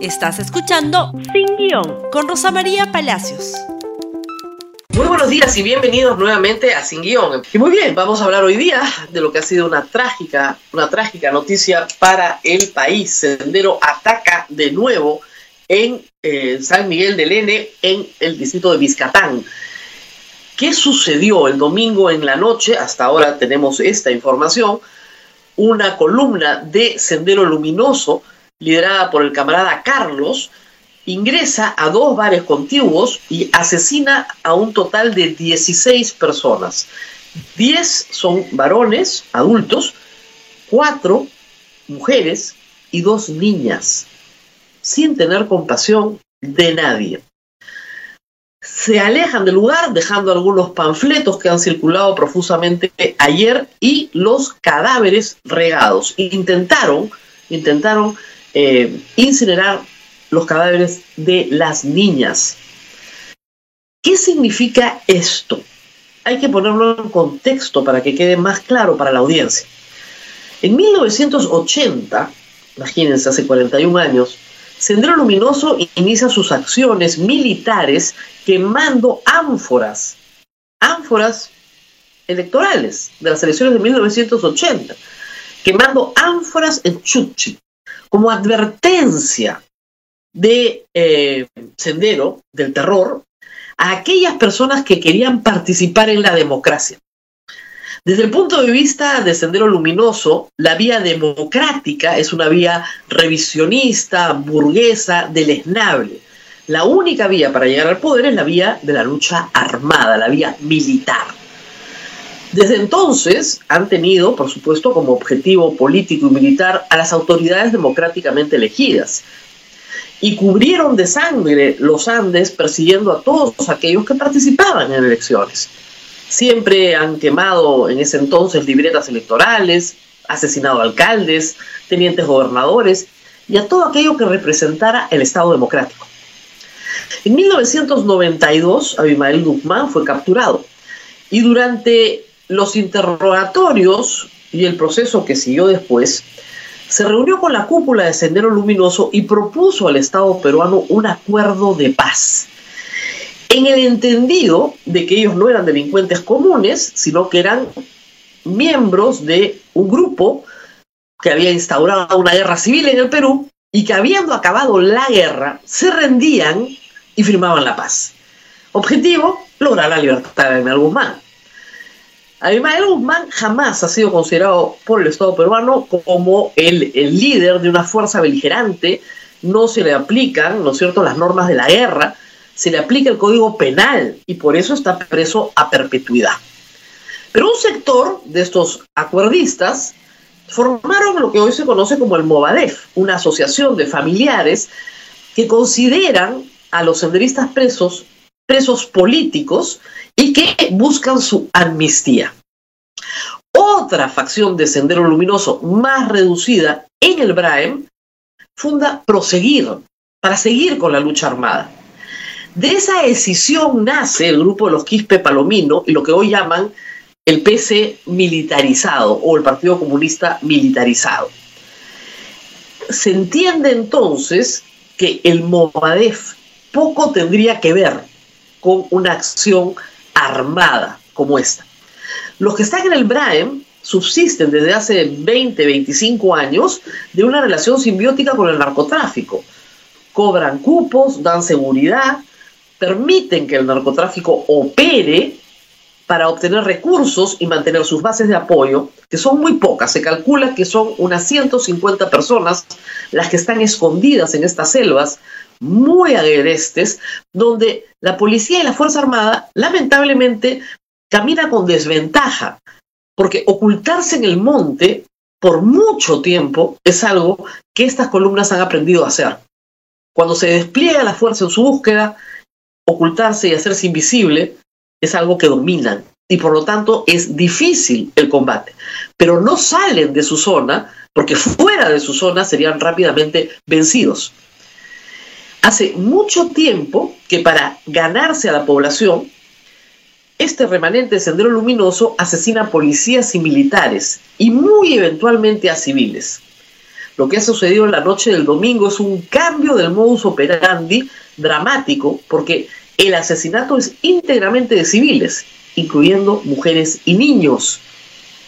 Estás escuchando Sin Guión con Rosa María Palacios. Muy buenos días y bienvenidos nuevamente a Sin Guión. Y muy bien, vamos a hablar hoy día de lo que ha sido una trágica, una trágica noticia para el país. Sendero ataca de nuevo en eh, San Miguel del N, en el distrito de Vizcatán. ¿Qué sucedió el domingo en la noche? Hasta ahora tenemos esta información. Una columna de Sendero Luminoso, liderada por el camarada Carlos, ingresa a dos bares contiguos y asesina a un total de 16 personas. 10 son varones, adultos, 4 mujeres y 2 niñas, sin tener compasión de nadie. Se alejan del lugar dejando algunos panfletos que han circulado profusamente ayer y los cadáveres regados. Intentaron, intentaron eh, incinerar los cadáveres de las niñas. ¿Qué significa esto? Hay que ponerlo en contexto para que quede más claro para la audiencia. En 1980, imagínense, hace 41 años, Sendero Luminoso inicia sus acciones militares quemando ánforas, ánforas electorales de las elecciones de 1980, quemando ánforas en Chuchi, como advertencia de eh, Sendero, del terror, a aquellas personas que querían participar en la democracia. Desde el punto de vista de Sendero Luminoso, la vía democrática es una vía revisionista, burguesa, deleznable. La única vía para llegar al poder es la vía de la lucha armada, la vía militar. Desde entonces han tenido, por supuesto, como objetivo político y militar a las autoridades democráticamente elegidas, y cubrieron de sangre los Andes persiguiendo a todos aquellos que participaban en elecciones. Siempre han quemado en ese entonces libretas electorales, asesinado alcaldes, tenientes gobernadores y a todo aquello que representara el Estado democrático. En 1992, Abimael Guzmán fue capturado y durante los interrogatorios y el proceso que siguió después, se reunió con la cúpula de Sendero Luminoso y propuso al Estado peruano un acuerdo de paz. En el entendido de que ellos no eran delincuentes comunes, sino que eran miembros de un grupo que había instaurado una guerra civil en el Perú y que habiendo acabado la guerra, se rendían y firmaban la paz. Objetivo, lograr la libertad de Guzmán. Abimael Guzmán jamás ha sido considerado por el Estado peruano como el, el, líder de una fuerza beligerante, no se le aplican, ¿no es cierto?, las normas de la guerra, se le aplica el código penal y por eso está preso a perpetuidad. Pero un sector de estos acuerdistas formaron lo que hoy se conoce como el Movadef, una asociación de familiares que consideran a los senderistas presos presos políticos y que buscan su amnistía. Otra facción de Sendero Luminoso más reducida en el Braem funda Proseguir, para seguir con la lucha armada. De esa decisión nace el grupo de los Quispe Palomino y lo que hoy llaman el PC militarizado o el Partido Comunista militarizado. Se entiende entonces que el Movadef poco tendría que ver con una acción armada como esta. Los que están en el BRAEM subsisten desde hace 20, 25 años de una relación simbiótica con el narcotráfico. Cobran cupos, dan seguridad, permiten que el narcotráfico opere para obtener recursos y mantener sus bases de apoyo, que son muy pocas. Se calcula que son unas 150 personas las que están escondidas en estas selvas muy agrestes, donde la policía y la Fuerza Armada lamentablemente camina con desventaja, porque ocultarse en el monte por mucho tiempo es algo que estas columnas han aprendido a hacer. Cuando se despliega la fuerza en su búsqueda, ocultarse y hacerse invisible es algo que dominan y por lo tanto es difícil el combate. Pero no salen de su zona porque fuera de su zona serían rápidamente vencidos. Hace mucho tiempo que para ganarse a la población, este remanente de Sendero Luminoso asesina policías y militares y muy eventualmente a civiles. lo que ha sucedido en la noche del domingo es un cambio del modus operandi dramático, porque el asesinato es íntegramente de civiles, incluyendo mujeres y niños,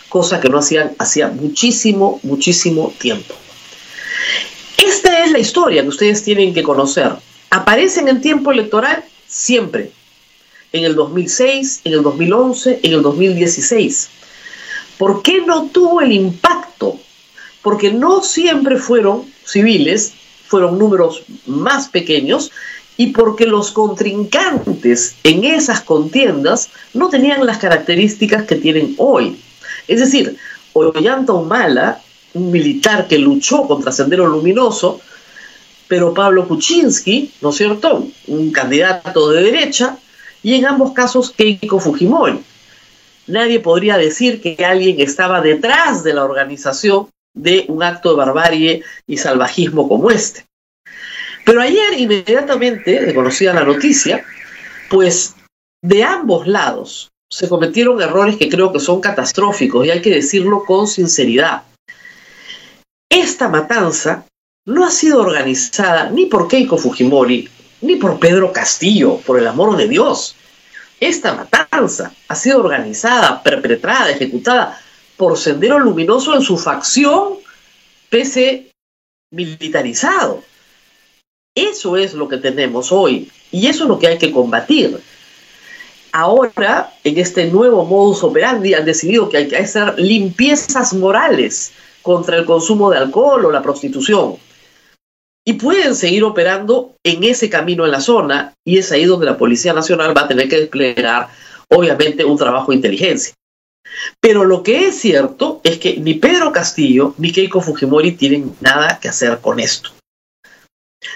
cosa que no hacían hacía muchísimo, muchísimo tiempo. Esta es la historia que ustedes tienen que conocer. Aparecen en tiempo electoral siempre, en el 2006, en el 2011, en el 2016. ¿Por qué no tuvo el impacto? Porque no siempre fueron civiles, fueron números más pequeños y porque los contrincantes en esas contiendas no tenían las características que tienen hoy. Es decir, Ollanta Humala, un militar que luchó contra Sendero Luminoso, pero Pablo Kuczynski, ¿no es cierto?, un candidato de derecha, y en ambos casos Keiko Fujimori. Nadie podría decir que alguien estaba detrás de la organización de un acto de barbarie y salvajismo como este. Pero ayer, inmediatamente, de conocida la noticia, pues de ambos lados se cometieron errores que creo que son catastróficos y hay que decirlo con sinceridad. Esta matanza no ha sido organizada ni por Keiko Fujimori, ni por Pedro Castillo, por el amor de Dios. Esta matanza ha sido organizada, perpetrada, ejecutada por Sendero Luminoso en su facción pese militarizado. Eso es lo que tenemos hoy y eso es lo que hay que combatir. Ahora, en este nuevo modus operandi, han decidido que hay que hacer limpiezas morales contra el consumo de alcohol o la prostitución y pueden seguir operando en ese camino en la zona y es ahí donde la Policía Nacional va a tener que desplegar, obviamente, un trabajo de inteligencia. Pero lo que es cierto es que ni Pedro Castillo ni Keiko Fujimori tienen nada que hacer con esto.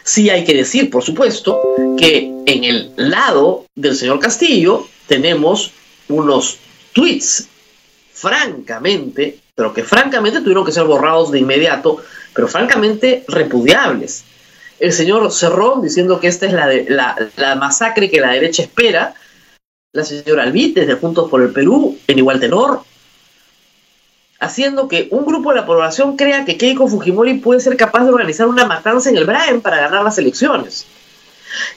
Sí hay que decir, por supuesto, que en el lado del señor Castillo tenemos unos tweets francamente, pero que francamente tuvieron que ser borrados de inmediato pero francamente repudiables. El señor Cerrón diciendo que esta es la, la, masacre que la derecha espera, la señora Albit desde Juntos por el Perú en igual tenor, haciendo que un grupo de la población crea que Keiko Fujimori puede ser capaz de organizar una matanza en el Braen para ganar las elecciones.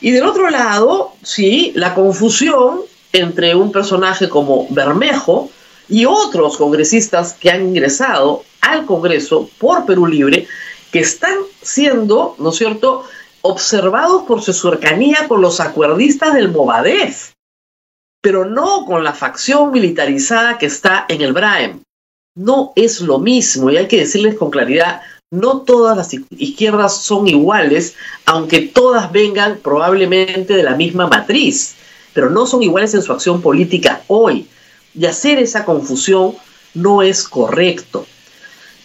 Y del otro lado, sí, la confusión entre un personaje como Bermejo y otros congresistas que han ingresado al Congreso por Perú Libre que están siendo, ¿no es cierto?, observados por su cercanía con los acuerdistas del Movadef, pero no con la facción militarizada que está en el Braem. No es lo mismo y hay que decirles con claridad, no todas las izquierdas son iguales, aunque todas vengan probablemente de la misma matriz, pero no son iguales en su acción política hoy. Y hacer esa confusión no es correcto.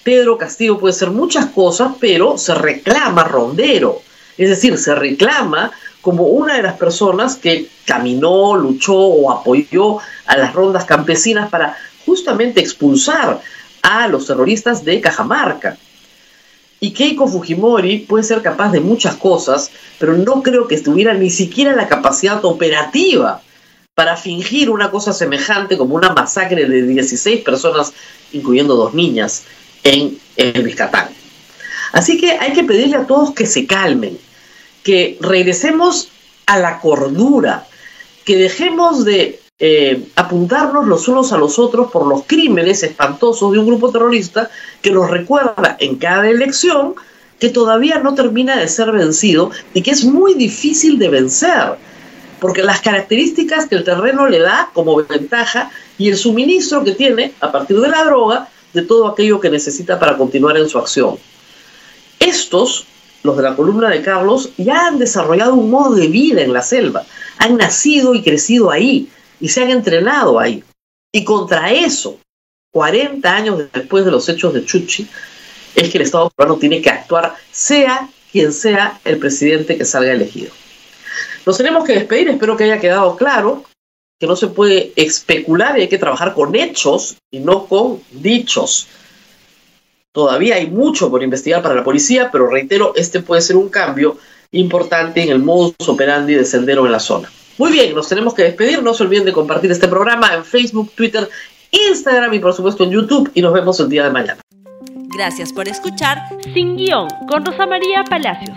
Pedro Castillo puede ser muchas cosas, pero se reclama rondero. Es decir, se reclama como una de las personas que caminó, luchó o apoyó a las rondas campesinas para justamente expulsar a los terroristas de Cajamarca. Y Keiko Fujimori puede ser capaz de muchas cosas, pero no creo que tuviera ni siquiera la capacidad operativa para fingir una cosa semejante como una masacre de 16 personas, incluyendo dos niñas, en el Biscatán. Así que hay que pedirle a todos que se calmen, que regresemos a la cordura, que dejemos de eh, apuntarnos los unos a los otros por los crímenes espantosos de un grupo terrorista que nos recuerda en cada elección que todavía no termina de ser vencido y que es muy difícil de vencer, porque las características que el terreno le da como ventaja y el suministro que tiene a partir de la droga de todo aquello que necesita para continuar en su acción. Estos, los de la columna de Carlos, ya han desarrollado un modo de vida en la selva, han nacido y crecido ahí y se han entrenado ahí. Y contra eso, 40 años después de los hechos de Chuchi, es que el Estado peruano tiene que actuar, sea quien sea el presidente que salga elegido. Nos tenemos que despedir, espero que haya quedado claro que no se puede especular y hay que trabajar con hechos y no con dichos. Todavía hay mucho por investigar para la policía, pero reitero, este puede ser un cambio importante en el modus operandi de Sendero en la zona. Muy bien, nos tenemos que despedir. No se olviden de compartir este programa en Facebook, Twitter, Instagram y por supuesto en YouTube. Y nos vemos el día de mañana. Gracias por escuchar Sin Guión con Rosa María Palacios.